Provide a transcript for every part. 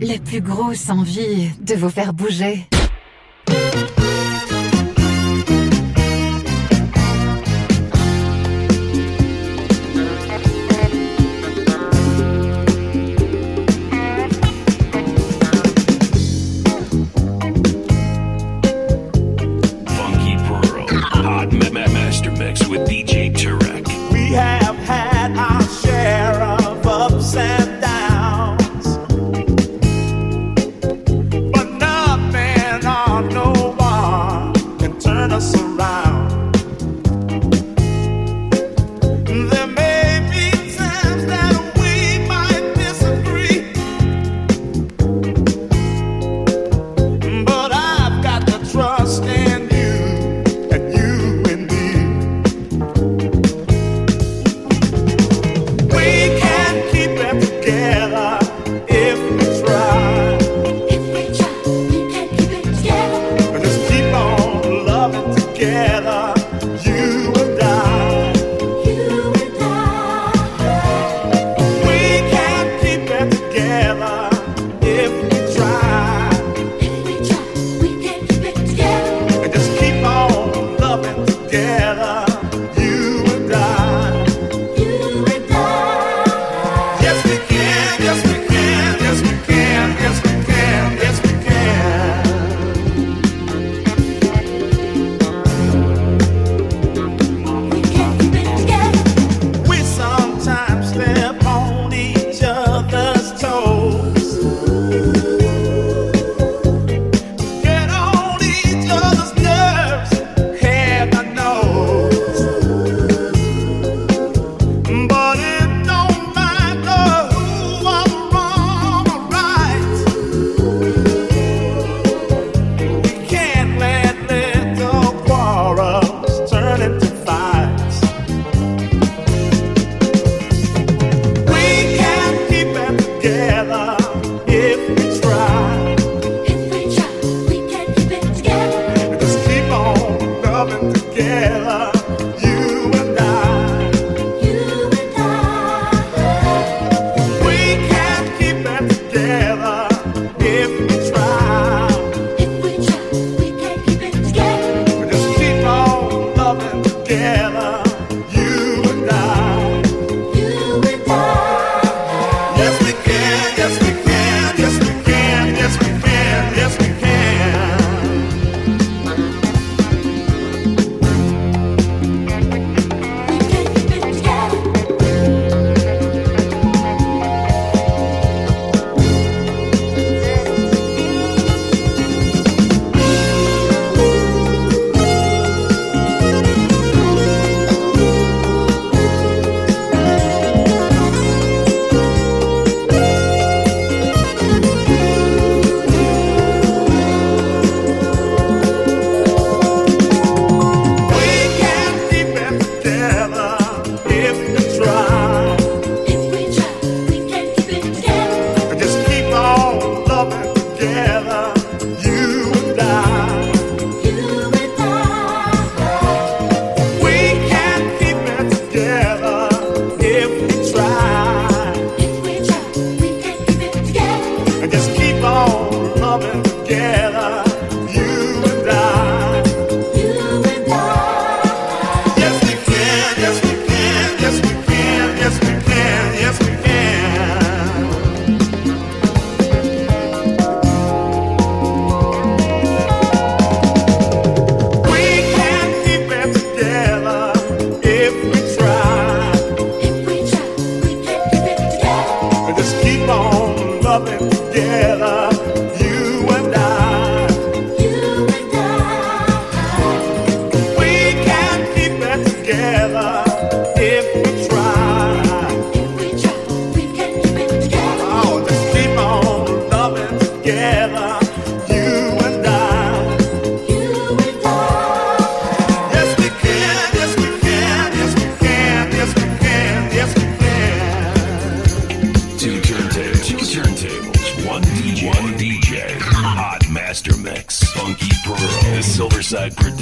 la plus grosse envie de vous faire bouger.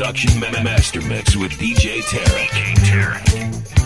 Production ma- master mix with DJ Tarek. DJ Tarek.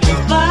life life.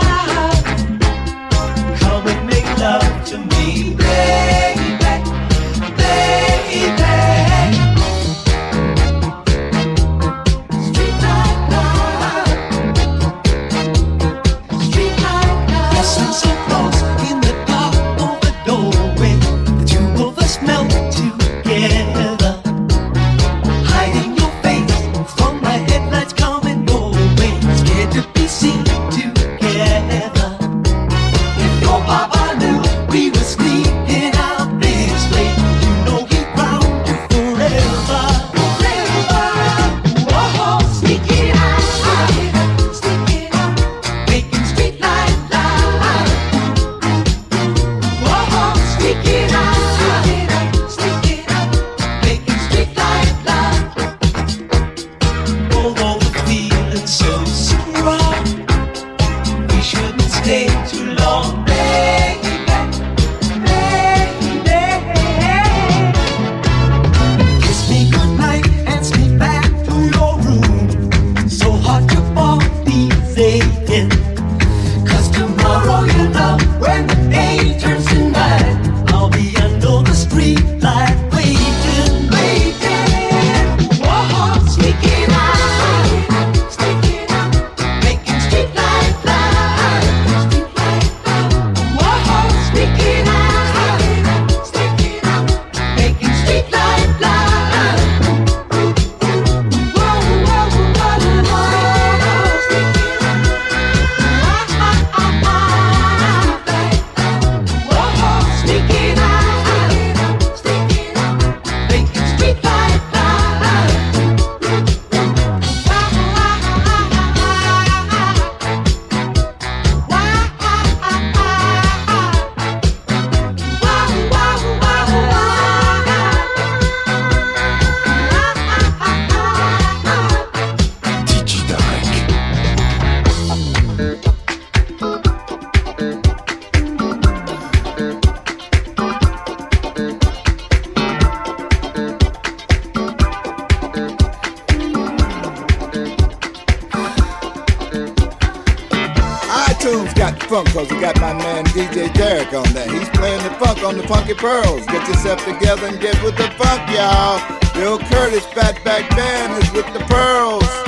Funk cause we got my man DJ Derek on that. He's playing the funk on the Funky Pearls. Get yourself together and get with the funk, y'all. Bill Curtis, Fatback Band is with the Pearls.